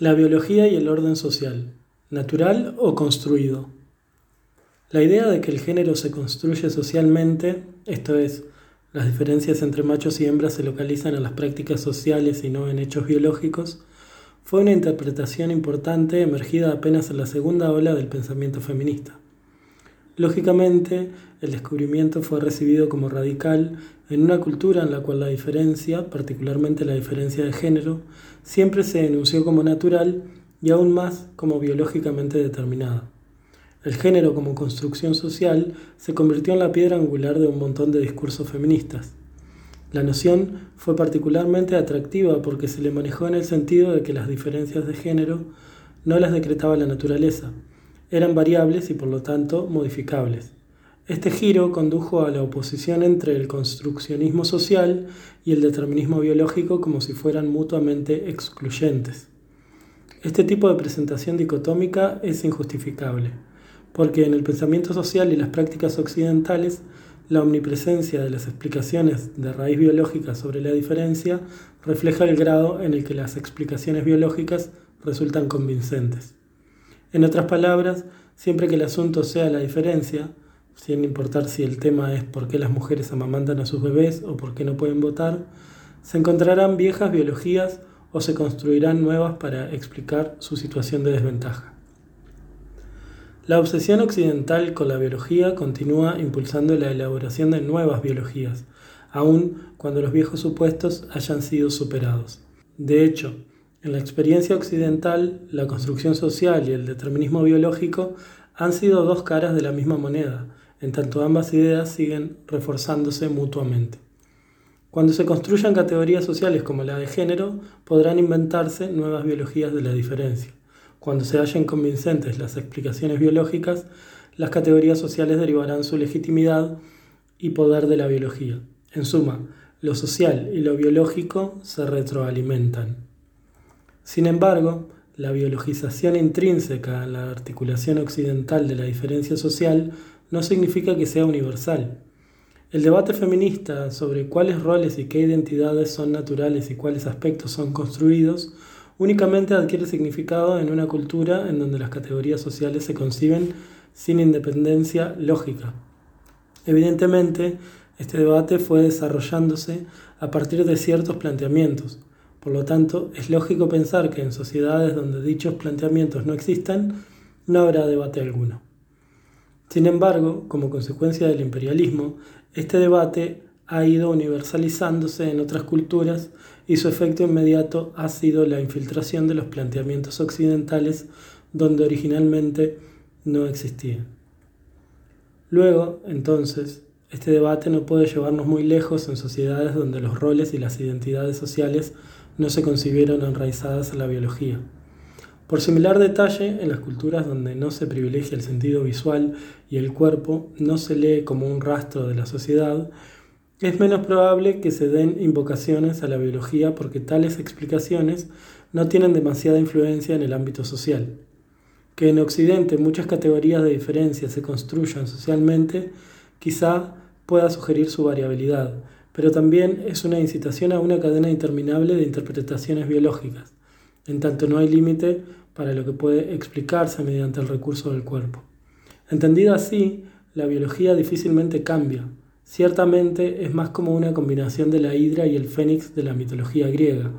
La biología y el orden social, natural o construido. La idea de que el género se construye socialmente, esto es, las diferencias entre machos y hembras se localizan en las prácticas sociales y no en hechos biológicos, fue una interpretación importante emergida apenas en la segunda ola del pensamiento feminista. Lógicamente, el descubrimiento fue recibido como radical en una cultura en la cual la diferencia, particularmente la diferencia de género, siempre se enunció como natural y aún más como biológicamente determinada. El género como construcción social se convirtió en la piedra angular de un montón de discursos feministas. La noción fue particularmente atractiva porque se le manejó en el sentido de que las diferencias de género no las decretaba la naturaleza, eran variables y por lo tanto modificables. Este giro condujo a la oposición entre el construccionismo social y el determinismo biológico como si fueran mutuamente excluyentes. Este tipo de presentación dicotómica es injustificable, porque en el pensamiento social y las prácticas occidentales, la omnipresencia de las explicaciones de raíz biológica sobre la diferencia refleja el grado en el que las explicaciones biológicas resultan convincentes. En otras palabras, siempre que el asunto sea la diferencia, sin importar si el tema es por qué las mujeres amamantan a sus bebés o por qué no pueden votar, se encontrarán viejas biologías o se construirán nuevas para explicar su situación de desventaja. La obsesión occidental con la biología continúa impulsando la elaboración de nuevas biologías, aun cuando los viejos supuestos hayan sido superados. De hecho, en la experiencia occidental, la construcción social y el determinismo biológico han sido dos caras de la misma moneda, en tanto ambas ideas siguen reforzándose mutuamente. Cuando se construyan categorías sociales como la de género, podrán inventarse nuevas biologías de la diferencia. Cuando se hallen convincentes las explicaciones biológicas, las categorías sociales derivarán su legitimidad y poder de la biología. En suma, lo social y lo biológico se retroalimentan. Sin embargo, la biologización intrínseca en la articulación occidental de la diferencia social no significa que sea universal. El debate feminista sobre cuáles roles y qué identidades son naturales y cuáles aspectos son construidos únicamente adquiere significado en una cultura en donde las categorías sociales se conciben sin independencia lógica. Evidentemente, este debate fue desarrollándose a partir de ciertos planteamientos, por lo tanto, es lógico pensar que en sociedades donde dichos planteamientos no existan, no habrá debate alguno. Sin embargo, como consecuencia del imperialismo, este debate ha ido universalizándose en otras culturas y su efecto inmediato ha sido la infiltración de los planteamientos occidentales donde originalmente no existían. Luego, entonces, este debate no puede llevarnos muy lejos en sociedades donde los roles y las identidades sociales no se concibieron enraizadas a la biología. Por similar detalle, en las culturas donde no se privilegia el sentido visual y el cuerpo no se lee como un rastro de la sociedad, es menos probable que se den invocaciones a la biología porque tales explicaciones no tienen demasiada influencia en el ámbito social. Que en Occidente muchas categorías de diferencia se construyan socialmente, quizá pueda sugerir su variabilidad, pero también es una incitación a una cadena interminable de interpretaciones biológicas, en tanto no hay límite para lo que puede explicarse mediante el recurso del cuerpo. Entendida así, la biología difícilmente cambia, ciertamente es más como una combinación de la hidra y el fénix de la mitología griega,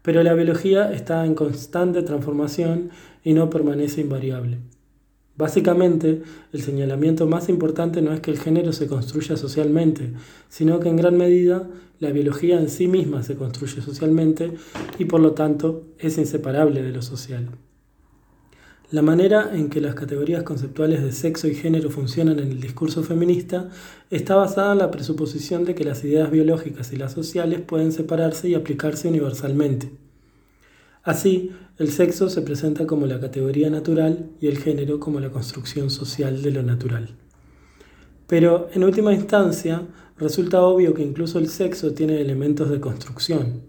pero la biología está en constante transformación y no permanece invariable. Básicamente, el señalamiento más importante no es que el género se construya socialmente, sino que en gran medida la biología en sí misma se construye socialmente y por lo tanto es inseparable de lo social. La manera en que las categorías conceptuales de sexo y género funcionan en el discurso feminista está basada en la presuposición de que las ideas biológicas y las sociales pueden separarse y aplicarse universalmente. Así, el sexo se presenta como la categoría natural y el género como la construcción social de lo natural. Pero, en última instancia, resulta obvio que incluso el sexo tiene elementos de construcción.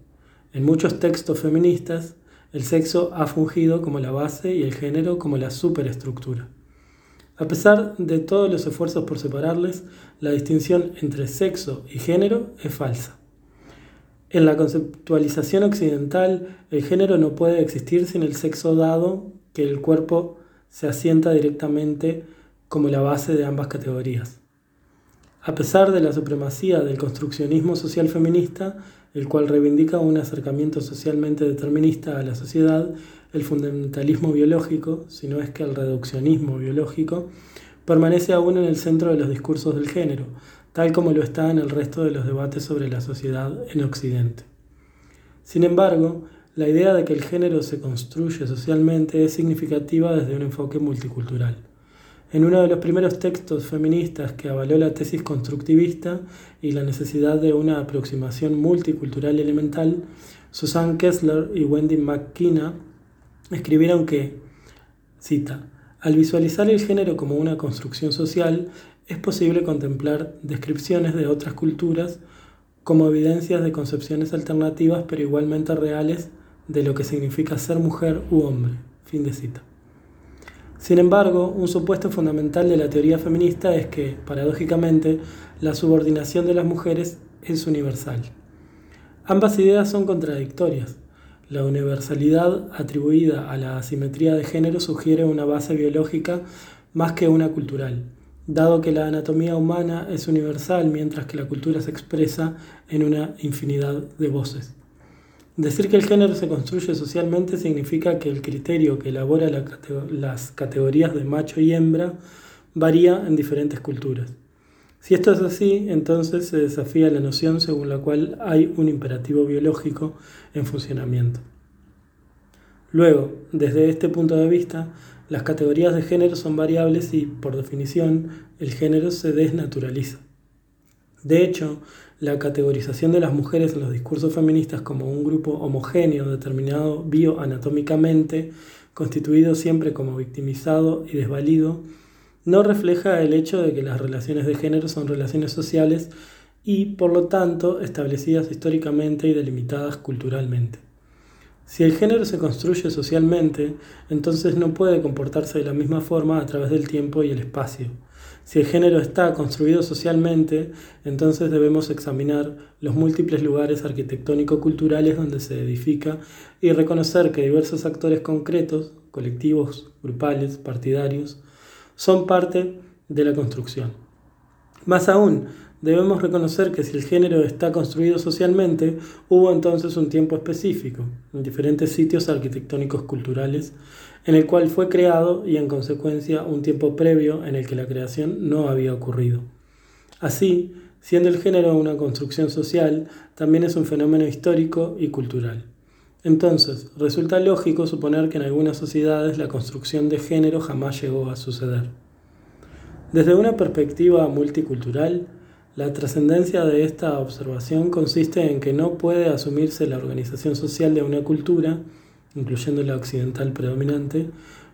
En muchos textos feministas, el sexo ha fungido como la base y el género como la superestructura. A pesar de todos los esfuerzos por separarles, la distinción entre sexo y género es falsa. En la conceptualización occidental, el género no puede existir sin el sexo dado que el cuerpo se asienta directamente como la base de ambas categorías. A pesar de la supremacía del construccionismo social feminista, el cual reivindica un acercamiento socialmente determinista a la sociedad, el fundamentalismo biológico, si no es que el reduccionismo biológico, permanece aún en el centro de los discursos del género, tal como lo está en el resto de los debates sobre la sociedad en Occidente. Sin embargo, la idea de que el género se construye socialmente es significativa desde un enfoque multicultural. En uno de los primeros textos feministas que avaló la tesis constructivista y la necesidad de una aproximación multicultural elemental, Susan Kessler y Wendy McKenna escribieron que, cita, al visualizar el género como una construcción social, es posible contemplar descripciones de otras culturas como evidencias de concepciones alternativas pero igualmente reales de lo que significa ser mujer u hombre. Fin de cita. Sin embargo, un supuesto fundamental de la teoría feminista es que, paradójicamente, la subordinación de las mujeres es universal. Ambas ideas son contradictorias. La universalidad atribuida a la asimetría de género sugiere una base biológica más que una cultural dado que la anatomía humana es universal mientras que la cultura se expresa en una infinidad de voces. Decir que el género se construye socialmente significa que el criterio que elabora las categorías de macho y hembra varía en diferentes culturas. Si esto es así, entonces se desafía la noción según la cual hay un imperativo biológico en funcionamiento. Luego, desde este punto de vista, las categorías de género son variables y, por definición, el género se desnaturaliza. De hecho, la categorización de las mujeres en los discursos feministas como un grupo homogéneo determinado bioanatómicamente, constituido siempre como victimizado y desvalido, no refleja el hecho de que las relaciones de género son relaciones sociales y, por lo tanto, establecidas históricamente y delimitadas culturalmente. Si el género se construye socialmente, entonces no puede comportarse de la misma forma a través del tiempo y el espacio. Si el género está construido socialmente, entonces debemos examinar los múltiples lugares arquitectónico-culturales donde se edifica y reconocer que diversos actores concretos, colectivos, grupales, partidarios, son parte de la construcción. Más aún, debemos reconocer que si el género está construido socialmente, hubo entonces un tiempo específico, en diferentes sitios arquitectónicos culturales, en el cual fue creado y en consecuencia un tiempo previo en el que la creación no había ocurrido. Así, siendo el género una construcción social, también es un fenómeno histórico y cultural. Entonces, resulta lógico suponer que en algunas sociedades la construcción de género jamás llegó a suceder. Desde una perspectiva multicultural, la trascendencia de esta observación consiste en que no puede asumirse la organización social de una cultura, incluyendo la occidental predominante,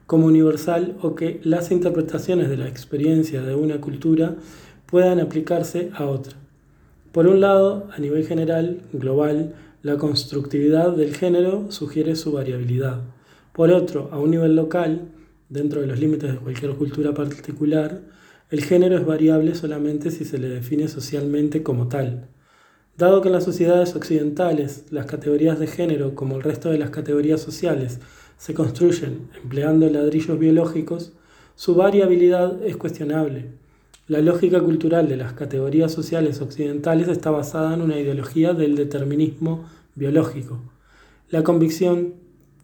como universal o que las interpretaciones de la experiencia de una cultura puedan aplicarse a otra. Por un lado, a nivel general, global, la constructividad del género sugiere su variabilidad. Por otro, a un nivel local, dentro de los límites de cualquier cultura particular, el género es variable solamente si se le define socialmente como tal. Dado que en las sociedades occidentales las categorías de género, como el resto de las categorías sociales, se construyen empleando ladrillos biológicos, su variabilidad es cuestionable. La lógica cultural de las categorías sociales occidentales está basada en una ideología del determinismo biológico, la convicción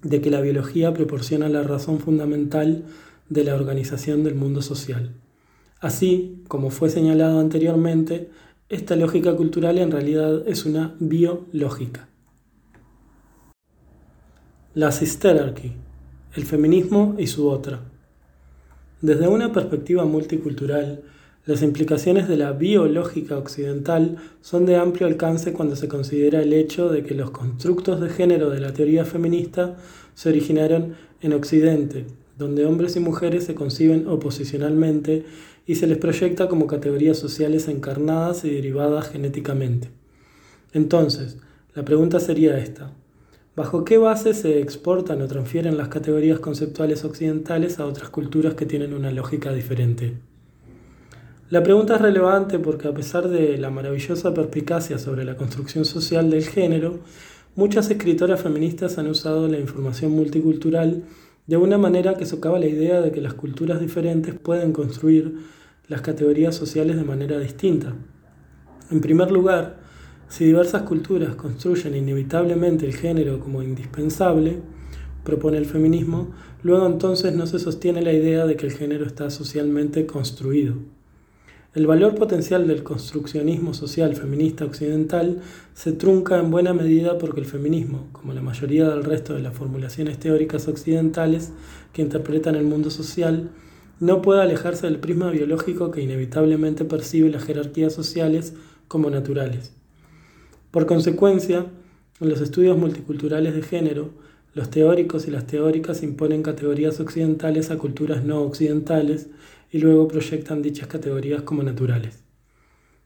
de que la biología proporciona la razón fundamental de la organización del mundo social. Así, como fue señalado anteriormente, esta lógica cultural en realidad es una biológica. La sisterarchy, el feminismo y su otra. Desde una perspectiva multicultural, las implicaciones de la biológica occidental son de amplio alcance cuando se considera el hecho de que los constructos de género de la teoría feminista se originaron en Occidente, donde hombres y mujeres se conciben oposicionalmente y se les proyecta como categorías sociales encarnadas y derivadas genéticamente. Entonces, la pregunta sería esta. ¿Bajo qué base se exportan o transfieren las categorías conceptuales occidentales a otras culturas que tienen una lógica diferente? La pregunta es relevante porque a pesar de la maravillosa perspicacia sobre la construcción social del género, muchas escritoras feministas han usado la información multicultural de una manera que socava la idea de que las culturas diferentes pueden construir las categorías sociales de manera distinta. En primer lugar, si diversas culturas construyen inevitablemente el género como indispensable, propone el feminismo, luego entonces no se sostiene la idea de que el género está socialmente construido. El valor potencial del construccionismo social feminista occidental se trunca en buena medida porque el feminismo, como la mayoría del resto de las formulaciones teóricas occidentales que interpretan el mundo social, no puede alejarse del prisma biológico que inevitablemente percibe las jerarquías sociales como naturales. Por consecuencia, en los estudios multiculturales de género, los teóricos y las teóricas imponen categorías occidentales a culturas no occidentales y luego proyectan dichas categorías como naturales.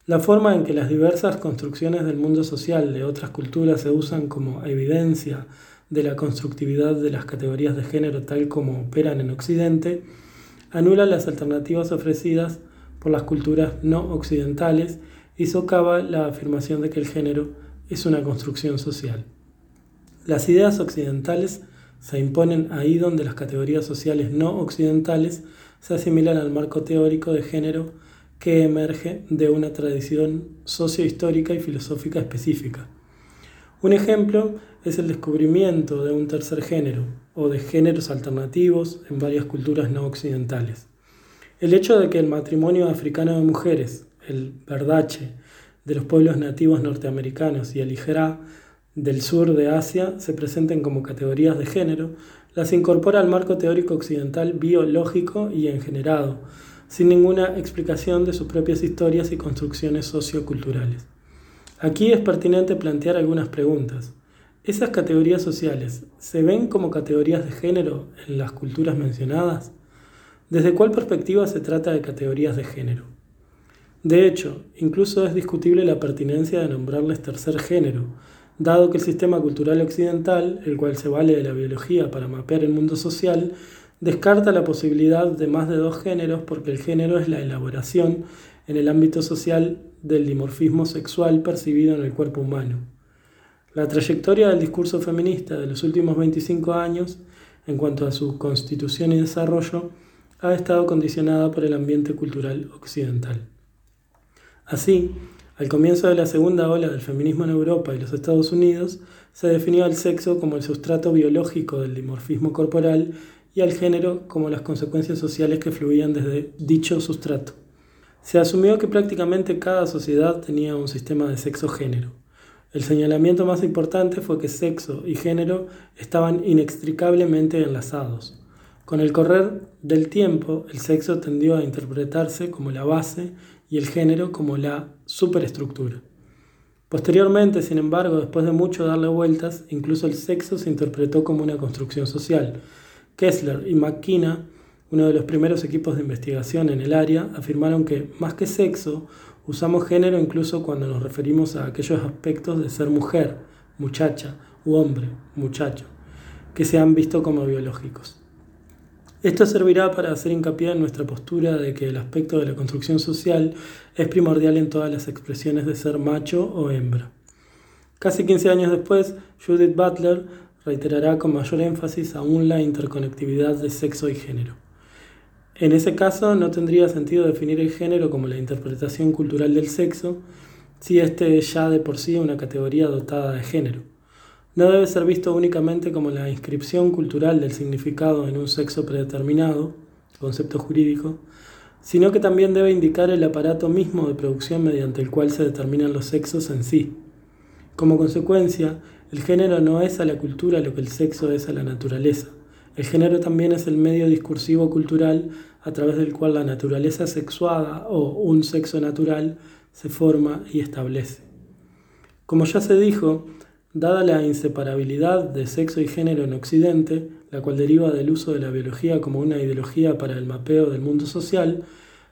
La forma en que las diversas construcciones del mundo social de otras culturas se usan como evidencia de la constructividad de las categorías de género tal como operan en Occidente, anula las alternativas ofrecidas por las culturas no occidentales y socava la afirmación de que el género es una construcción social. Las ideas occidentales se imponen ahí donde las categorías sociales no occidentales se asimilan al marco teórico de género que emerge de una tradición sociohistórica y filosófica específica. Un ejemplo es el descubrimiento de un tercer género o de géneros alternativos en varias culturas no occidentales. El hecho de que el matrimonio africano de mujeres, el verdache, de los pueblos nativos norteamericanos y el Ijerá del sur de Asia se presenten como categorías de género, las incorpora al marco teórico occidental biológico y engenerado, sin ninguna explicación de sus propias historias y construcciones socioculturales. Aquí es pertinente plantear algunas preguntas. ¿Esas categorías sociales se ven como categorías de género en las culturas mencionadas? ¿Desde cuál perspectiva se trata de categorías de género? De hecho, incluso es discutible la pertinencia de nombrarles tercer género, dado que el sistema cultural occidental, el cual se vale de la biología para mapear el mundo social, descarta la posibilidad de más de dos géneros porque el género es la elaboración en el ámbito social del dimorfismo sexual percibido en el cuerpo humano. La trayectoria del discurso feminista de los últimos 25 años, en cuanto a su constitución y desarrollo, ha estado condicionada por el ambiente cultural occidental. Así, al comienzo de la segunda ola del feminismo en Europa y los Estados Unidos, se definió al sexo como el sustrato biológico del dimorfismo corporal y al género como las consecuencias sociales que fluían desde dicho sustrato. Se asumió que prácticamente cada sociedad tenía un sistema de sexo-género. El señalamiento más importante fue que sexo y género estaban inextricablemente enlazados. Con el correr del tiempo, el sexo tendió a interpretarse como la base y el género como la superestructura. Posteriormente, sin embargo, después de mucho darle vueltas, incluso el sexo se interpretó como una construcción social. Kessler y McKenna, uno de los primeros equipos de investigación en el área, afirmaron que, más que sexo, usamos género incluso cuando nos referimos a aquellos aspectos de ser mujer, muchacha u hombre, muchacho, que se han visto como biológicos. Esto servirá para hacer hincapié en nuestra postura de que el aspecto de la construcción social es primordial en todas las expresiones de ser macho o hembra. Casi 15 años después, Judith Butler reiterará con mayor énfasis aún la interconectividad de sexo y género. En ese caso, no tendría sentido definir el género como la interpretación cultural del sexo, si éste es ya de por sí una categoría dotada de género no debe ser visto únicamente como la inscripción cultural del significado en un sexo predeterminado, concepto jurídico, sino que también debe indicar el aparato mismo de producción mediante el cual se determinan los sexos en sí. Como consecuencia, el género no es a la cultura lo que el sexo es a la naturaleza. El género también es el medio discursivo cultural a través del cual la naturaleza sexuada o un sexo natural se forma y establece. Como ya se dijo, Dada la inseparabilidad de sexo y género en Occidente, la cual deriva del uso de la biología como una ideología para el mapeo del mundo social,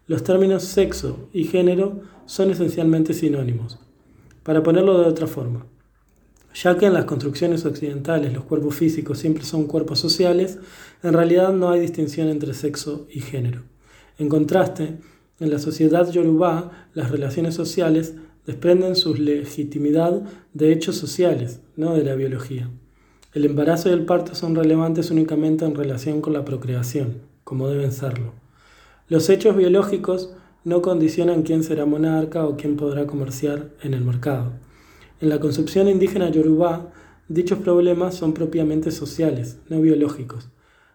los términos sexo y género son esencialmente sinónimos. Para ponerlo de otra forma, ya que en las construcciones occidentales los cuerpos físicos siempre son cuerpos sociales, en realidad no hay distinción entre sexo y género. En contraste, En la sociedad yorubá, las relaciones sociales desprenden su legitimidad de hechos sociales, no de la biología. El embarazo y el parto son relevantes únicamente en relación con la procreación, como deben serlo. Los hechos biológicos no condicionan quién será monarca o quién podrá comerciar en el mercado. En la concepción indígena yorubá, dichos problemas son propiamente sociales, no biológicos,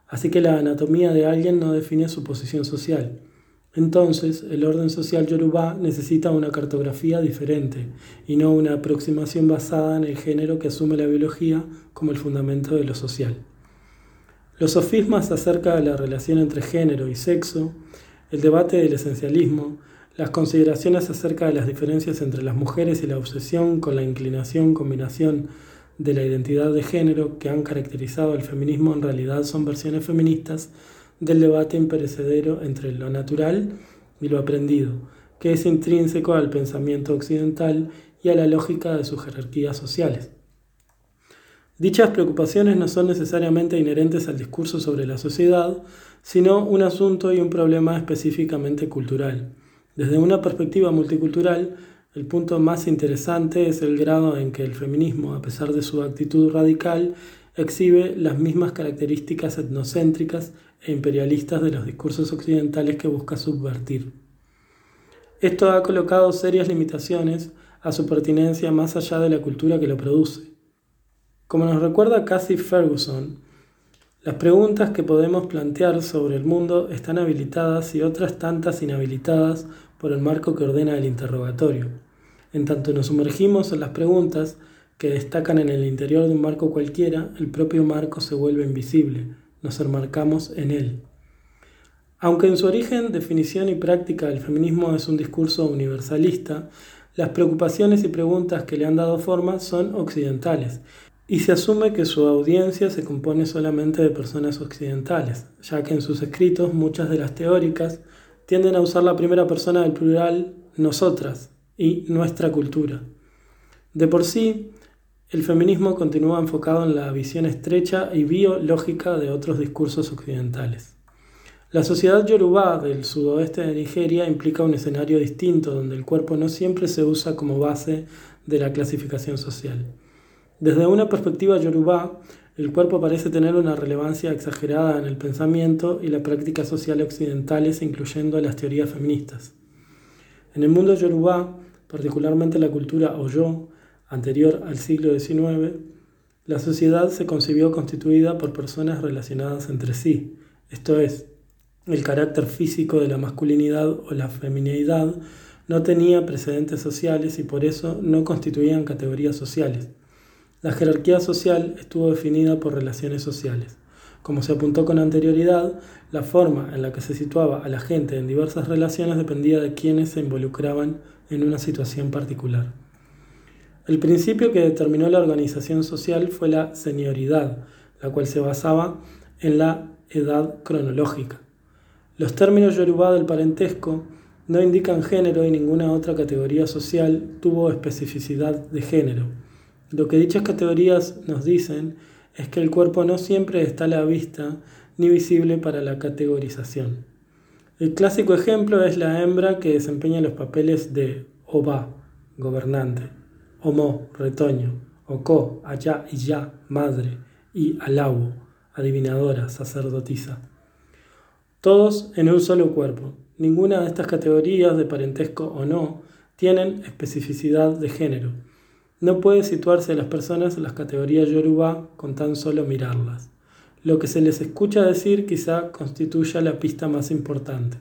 así que la anatomía de alguien no define su posición social. Entonces, el orden social yorubá necesita una cartografía diferente y no una aproximación basada en el género que asume la biología como el fundamento de lo social. Los sofismas acerca de la relación entre género y sexo, el debate del esencialismo, las consideraciones acerca de las diferencias entre las mujeres y la obsesión con la inclinación combinación de la identidad de género que han caracterizado al feminismo en realidad son versiones feministas del debate imperecedero entre lo natural y lo aprendido, que es intrínseco al pensamiento occidental y a la lógica de sus jerarquías sociales. Dichas preocupaciones no son necesariamente inherentes al discurso sobre la sociedad, sino un asunto y un problema específicamente cultural. Desde una perspectiva multicultural, el punto más interesante es el grado en que el feminismo, a pesar de su actitud radical, exhibe las mismas características etnocéntricas e imperialistas de los discursos occidentales que busca subvertir. Esto ha colocado serias limitaciones a su pertinencia más allá de la cultura que lo produce. Como nos recuerda Cassie Ferguson, las preguntas que podemos plantear sobre el mundo están habilitadas y otras tantas inhabilitadas por el marco que ordena el interrogatorio. En tanto nos sumergimos en las preguntas que destacan en el interior de un marco cualquiera, el propio marco se vuelve invisible, nos enmarcamos en él. Aunque en su origen, definición y práctica el feminismo es un discurso universalista, las preocupaciones y preguntas que le han dado forma son occidentales, y se asume que su audiencia se compone solamente de personas occidentales, ya que en sus escritos muchas de las teóricas tienden a usar la primera persona del plural nosotras y nuestra cultura. De por sí, el feminismo continúa enfocado en la visión estrecha y biológica de otros discursos occidentales. La sociedad yorubá del sudoeste de Nigeria implica un escenario distinto donde el cuerpo no siempre se usa como base de la clasificación social. Desde una perspectiva yorubá, el cuerpo parece tener una relevancia exagerada en el pensamiento y la práctica social occidentales, incluyendo las teorías feministas. En el mundo yorubá, particularmente la cultura Oyo, anterior al siglo XIX, la sociedad se concibió constituida por personas relacionadas entre sí, esto es, el carácter físico de la masculinidad o la feminidad no tenía precedentes sociales y por eso no constituían categorías sociales. La jerarquía social estuvo definida por relaciones sociales. Como se apuntó con anterioridad, la forma en la que se situaba a la gente en diversas relaciones dependía de quienes se involucraban en una situación particular. El principio que determinó la organización social fue la senioridad, la cual se basaba en la edad cronológica. Los términos yorubá del parentesco no indican género y ninguna otra categoría social tuvo especificidad de género. Lo que dichas categorías nos dicen es que el cuerpo no siempre está a la vista ni visible para la categorización. El clásico ejemplo es la hembra que desempeña los papeles de Oba, gobernante, Omo, retoño, Oko, allá y ya, madre, y Alabo, adivinadora, sacerdotisa. Todos en un solo cuerpo. Ninguna de estas categorías, de parentesco o no, tienen especificidad de género. No puede situarse las personas en las categorías yoruba con tan solo mirarlas. Lo que se les escucha decir quizá constituya la pista más importante.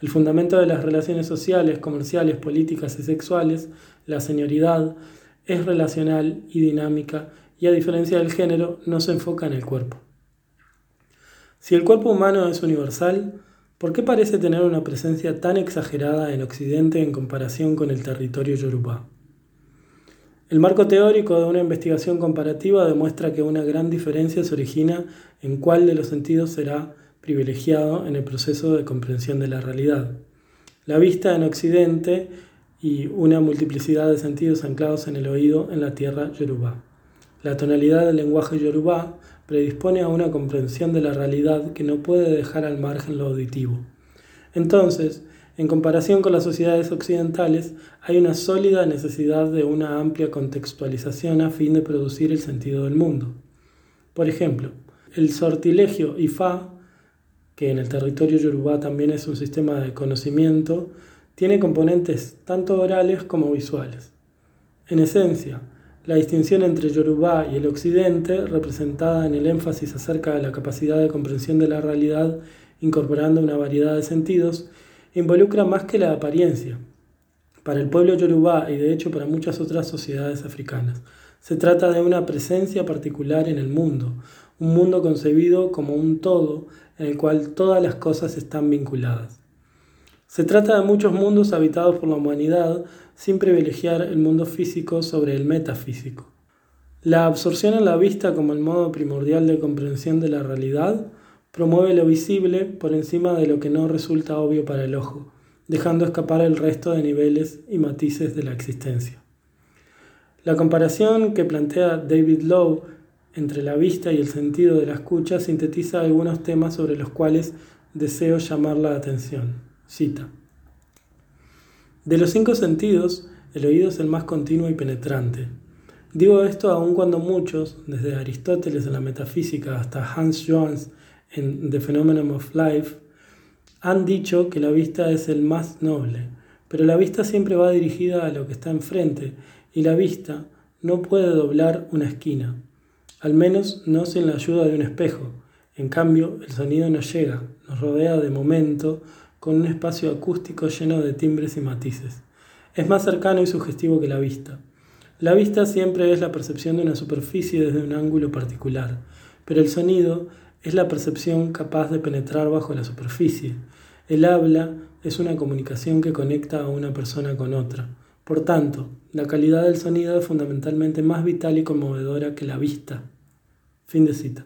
El fundamento de las relaciones sociales, comerciales, políticas y sexuales, la señoridad, es relacional y dinámica y a diferencia del género no se enfoca en el cuerpo. Si el cuerpo humano es universal, ¿por qué parece tener una presencia tan exagerada en Occidente en comparación con el territorio yorubá? El marco teórico de una investigación comparativa demuestra que una gran diferencia se origina en cuál de los sentidos será privilegiado en el proceso de comprensión de la realidad. La vista en Occidente y una multiplicidad de sentidos anclados en el oído en la tierra yorubá. La tonalidad del lenguaje yorubá predispone a una comprensión de la realidad que no puede dejar al margen lo auditivo. Entonces, En comparación con las sociedades occidentales, hay una sólida necesidad de una amplia contextualización a fin de producir el sentido del mundo. Por ejemplo, el sortilegio Ifá, que en el territorio yorubá también es un sistema de conocimiento, tiene componentes tanto orales como visuales. En esencia, la distinción entre Yorubá y el occidente, representada en el énfasis acerca de la capacidad de comprensión de la realidad incorporando una variedad de sentidos, involucra más que la apariencia. Para el pueblo yorubá y de hecho para muchas otras sociedades africanas, se trata de una presencia particular en el mundo, un mundo concebido como un todo en el cual todas las cosas están vinculadas. Se trata de muchos mundos habitados por la humanidad sin privilegiar el mundo físico sobre el metafísico. La absorción en la vista como el modo primordial de comprensión de la realidad promueve lo visible por encima de lo que no resulta obvio para el ojo, dejando escapar el resto de niveles y matices de la existencia. La comparación que plantea David Lowe entre la vista y el sentido de la escucha sintetiza algunos temas sobre los cuales deseo llamar la atención. Cita. De los cinco sentidos, el oído es el más continuo y penetrante. Digo esto aun cuando muchos, desde Aristóteles en la metafísica hasta Hans Johannes en The Phenomenon of Life, han dicho que la vista es el más noble, pero la vista siempre va dirigida a lo que está enfrente y la vista no puede doblar una esquina, al menos no sin la ayuda de un espejo. En cambio, el sonido nos llega, nos rodea de momento con un espacio acústico lleno de timbres y matices. Es más cercano y sugestivo que la vista. La vista siempre es la percepción de una superficie desde un ángulo particular, pero el sonido es la percepción capaz de penetrar bajo la superficie. El habla es una comunicación que conecta a una persona con otra. Por tanto, la calidad del sonido es fundamentalmente más vital y conmovedora que la vista. Fin de cita.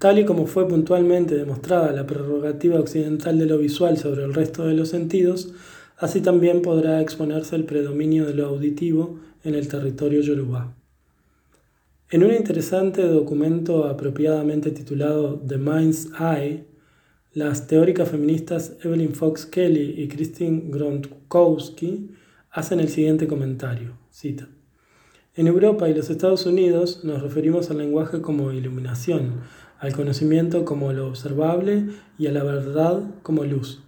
Tal y como fue puntualmente demostrada la prerrogativa occidental de lo visual sobre el resto de los sentidos, así también podrá exponerse el predominio de lo auditivo en el territorio yorubá. En un interesante documento apropiadamente titulado The Mind's Eye, las teóricas feministas Evelyn Fox Kelly y Christine Gronkowski hacen el siguiente comentario, cita. En Europa y los Estados Unidos nos referimos al lenguaje como iluminación, al conocimiento como lo observable y a la verdad como luz.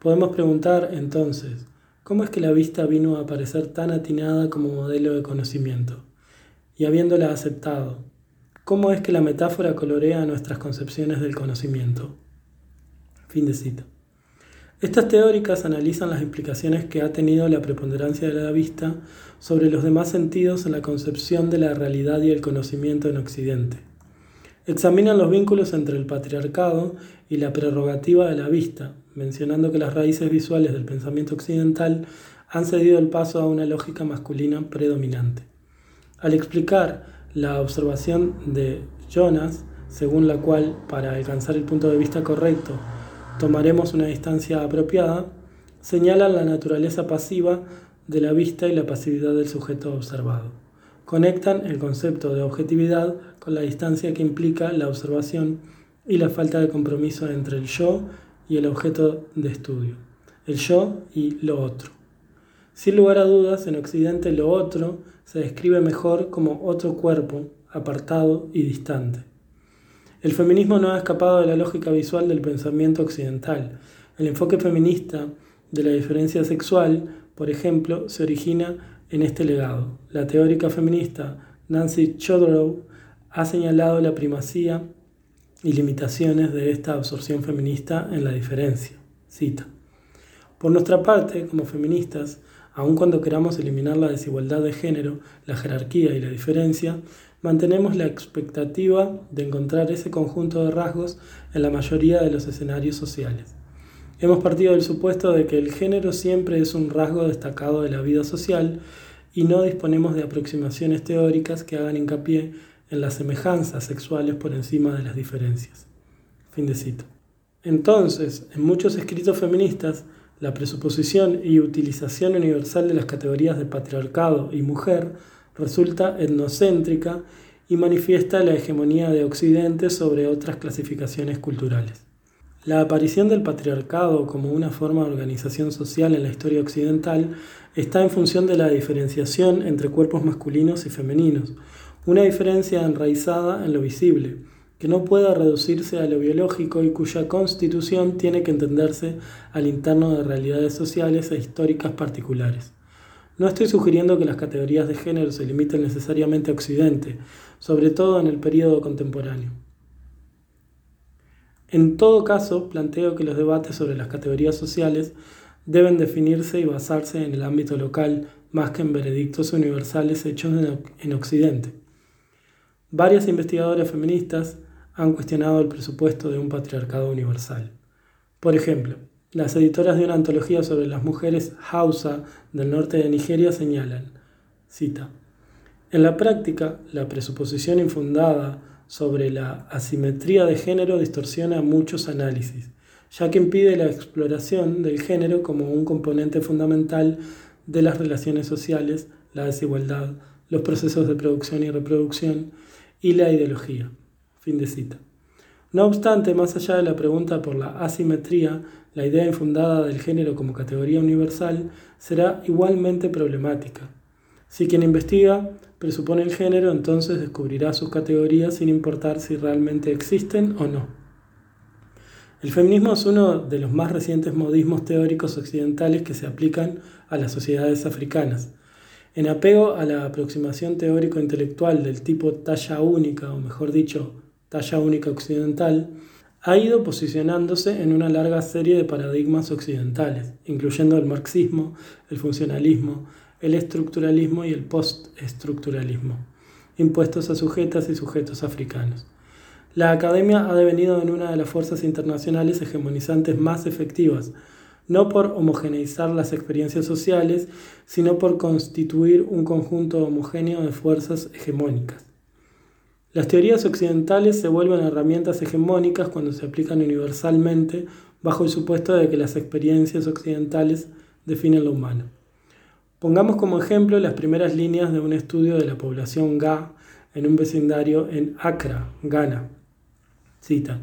Podemos preguntar entonces, ¿cómo es que la vista vino a aparecer tan atinada como modelo de conocimiento? y habiéndola aceptado, ¿cómo es que la metáfora colorea nuestras concepciones del conocimiento? Fin de cita. Estas teóricas analizan las implicaciones que ha tenido la preponderancia de la vista sobre los demás sentidos en la concepción de la realidad y el conocimiento en Occidente. Examinan los vínculos entre el patriarcado y la prerrogativa de la vista, mencionando que las raíces visuales del pensamiento occidental han cedido el paso a una lógica masculina predominante. Al explicar la observación de Jonas, según la cual, para alcanzar el punto de vista correcto, tomaremos una distancia apropiada, señalan la naturaleza pasiva de la vista y la pasividad del sujeto observado. Conectan el concepto de objetividad con la distancia que implica la observación y la falta de compromiso entre el yo y el objeto de estudio, el yo y lo otro. Sin lugar a dudas, en Occidente lo otro se describe mejor como otro cuerpo, apartado y distante. El feminismo no ha escapado de la lógica visual del pensamiento occidental. El enfoque feminista de la diferencia sexual, por ejemplo, se origina en este legado. La teórica feminista Nancy Chodorow ha señalado la primacía y limitaciones de esta absorción feminista en la diferencia. Cita. Por nuestra parte, como feministas, Aun cuando queramos eliminar la desigualdad de género, la jerarquía y la diferencia, mantenemos la expectativa de encontrar ese conjunto de rasgos en la mayoría de los escenarios sociales. Hemos partido del supuesto de que el género siempre es un rasgo destacado de la vida social y no disponemos de aproximaciones teóricas que hagan hincapié en las semejanzas sexuales por encima de las diferencias. Fin de cito. Entonces, en muchos escritos feministas, la presuposición y utilización universal de las categorías de patriarcado y mujer resulta etnocéntrica y manifiesta la hegemonía de Occidente sobre otras clasificaciones culturales. La aparición del patriarcado como una forma de organización social en la historia occidental está en función de la diferenciación entre cuerpos masculinos y femeninos, una diferencia enraizada en lo visible, que no pueda reducirse a lo biológico y cuya constitución tiene que entenderse al interno de realidades sociales e históricas particulares. No estoy sugiriendo que las categorías de género se limiten necesariamente a Occidente, sobre todo en el período contemporáneo. En todo caso, planteo que los debates sobre las categorías sociales deben definirse y basarse en el ámbito local más que en veredictos universales hechos en Occidente. Varias investigadoras feministas han cuestionado el presupuesto de un patriarcado universal. Por ejemplo, las editoras de una antología sobre las mujeres Hausa del norte de Nigeria señalan, cita, en la práctica, la presuposición infundada sobre la asimetría de género distorsiona muchos análisis, ya que impide la exploración del género como un componente fundamental de las relaciones sociales, la desigualdad, los procesos de producción y reproducción y la ideología. Fin de cita. No obstante, más allá de la pregunta por la asimetría, la idea infundada del género como categoría universal será igualmente problemática. Si quien investiga presupone el género, entonces descubrirá sus categorías sin importar si realmente existen o no. El feminismo es uno de los más recientes modismos teóricos occidentales que se aplican a las sociedades africanas. En apego a la aproximación teórico-intelectual del tipo talla única, o mejor dicho, talla única occidental, ha ido posicionándose en una larga serie de paradigmas occidentales, incluyendo el marxismo, el funcionalismo, el estructuralismo y el postestructuralismo, impuestos a sujetas y sujetos africanos. La academia ha devenido en una de las fuerzas internacionales hegemonizantes más efectivas, no por homogeneizar las experiencias sociales, sino por constituir un conjunto homogéneo de fuerzas hegemónicas. Las teorías occidentales se vuelven herramientas hegemónicas cuando se aplican universalmente bajo el supuesto de que las experiencias occidentales definen lo humano. Pongamos como ejemplo las primeras líneas de un estudio de la población Ga en un vecindario en Accra, Ghana. Cita.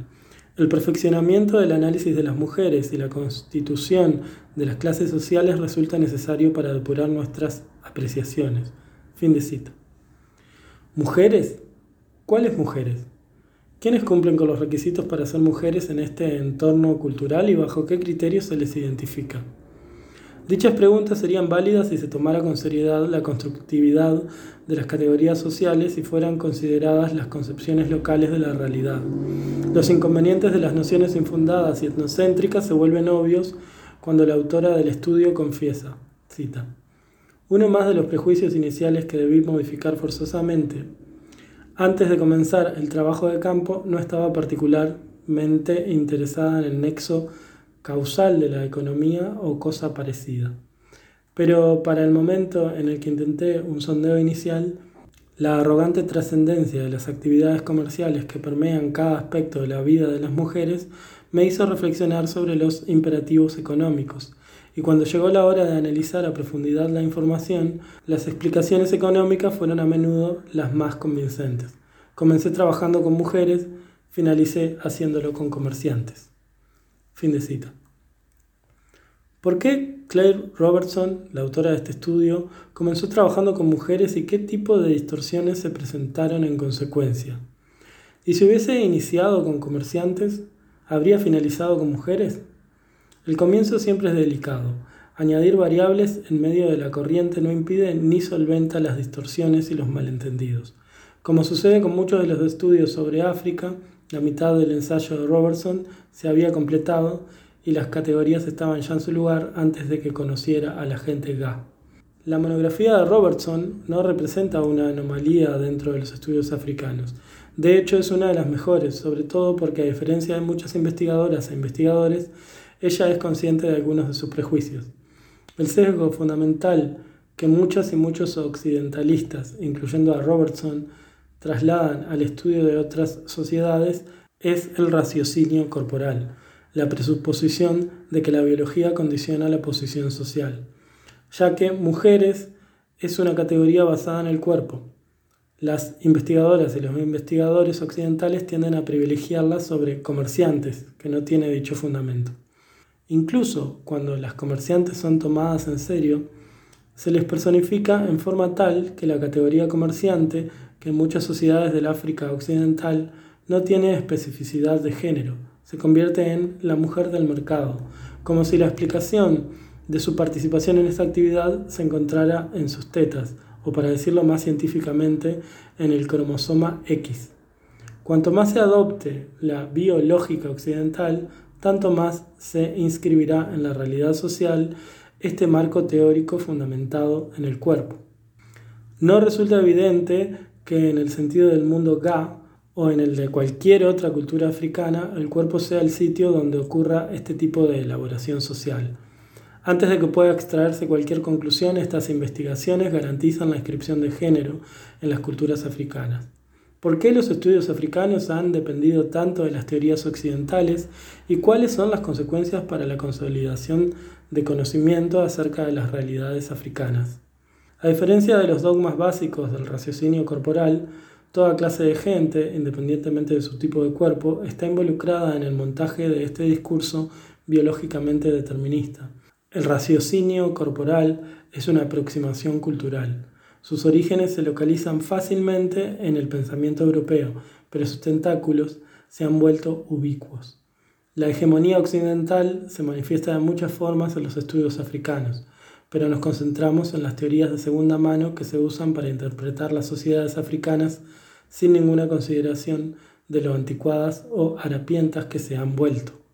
El perfeccionamiento del análisis de las mujeres y la constitución de las clases sociales resulta necesario para depurar nuestras apreciaciones. Fin de cita. ¿Mujeres? ¿Cuáles mujeres? ¿Quiénes cumplen con los requisitos para ser mujeres en este entorno cultural y bajo qué criterios se les identifica? Dichas preguntas serían válidas si se tomara con seriedad la constructividad de las categorías sociales y fueran consideradas las concepciones locales de la realidad. Los inconvenientes de las nociones infundadas y etnocéntricas se vuelven obvios cuando la autora del estudio confiesa, cita, uno más de los prejuicios iniciales que debí modificar forzosamente. Antes de comenzar el trabajo de campo no estaba particularmente interesada en el nexo causal de la economía o cosa parecida. Pero para el momento en el que intenté un sondeo inicial, la arrogante trascendencia de las actividades comerciales que permean cada aspecto de la vida de las mujeres me hizo reflexionar sobre los imperativos económicos, y cuando llegó la hora de analizar a profundidad la información, las explicaciones económicas fueron a menudo las más convincentes. Comencé trabajando con mujeres, finalicé haciéndolo con comerciantes. Fin de cita. ¿Por qué Claire Robertson, la autora de este estudio, comenzó trabajando con mujeres y qué tipo de distorsiones se presentaron en consecuencia? ¿Y si hubiese iniciado con comerciantes, habría finalizado con mujeres? El comienzo siempre es delicado. Añadir variables en medio de la corriente no impide ni solventa las distorsiones y los malentendidos. Como sucede con muchos de los estudios sobre África, la mitad del ensayo de Robertson se había completado y las categorías estaban ya en su lugar antes de que conociera a la gente GA. La monografía de Robertson no representa una anomalía dentro de los estudios africanos. De hecho, es una de las mejores, sobre todo porque a diferencia de muchas investigadoras e investigadores, ella es consciente de algunos de sus prejuicios. El sesgo fundamental que muchas y muchos occidentalistas, incluyendo a Robertson, trasladan al estudio de otras sociedades es el raciocinio corporal, la presuposición de que la biología condiciona la posición social, ya que mujeres es una categoría basada en el cuerpo. Las investigadoras y los investigadores occidentales tienden a privilegiarlas sobre comerciantes, que no tiene dicho fundamento. Incluso cuando las comerciantes son tomadas en serio, se les personifica en forma tal que la categoría comerciante, que en muchas sociedades del África occidental no tiene especificidad de género, se convierte en la mujer del mercado, como si la explicación de su participación en esta actividad se encontrara en sus tetas, o para decirlo más científicamente, en el cromosoma X. Cuanto más se adopte la biológica occidental, tanto más se inscribirá en la realidad social este marco teórico fundamentado en el cuerpo. No resulta evidente que en el sentido del mundo Ga o en el de cualquier otra cultura africana, el cuerpo sea el sitio donde ocurra este tipo de elaboración social. Antes de que pueda extraerse cualquier conclusión, estas investigaciones garantizan la inscripción de género en las culturas africanas. ¿Por qué los estudios africanos han dependido tanto de las teorías occidentales y cuáles son las consecuencias para la consolidación de conocimiento acerca de las realidades africanas? A diferencia de los dogmas básicos del raciocinio corporal, toda clase de gente, independientemente de su tipo de cuerpo, está involucrada en el montaje de este discurso biológicamente determinista. El raciocinio corporal es una aproximación cultural. Sus orígenes se localizan fácilmente en el pensamiento europeo, pero sus tentáculos se han vuelto ubicuos. La hegemonía occidental se manifiesta de muchas formas en los estudios africanos, pero nos concentramos en las teorías de segunda mano que se usan para interpretar las sociedades africanas sin ninguna consideración de lo anticuadas o harapientas que se han vuelto.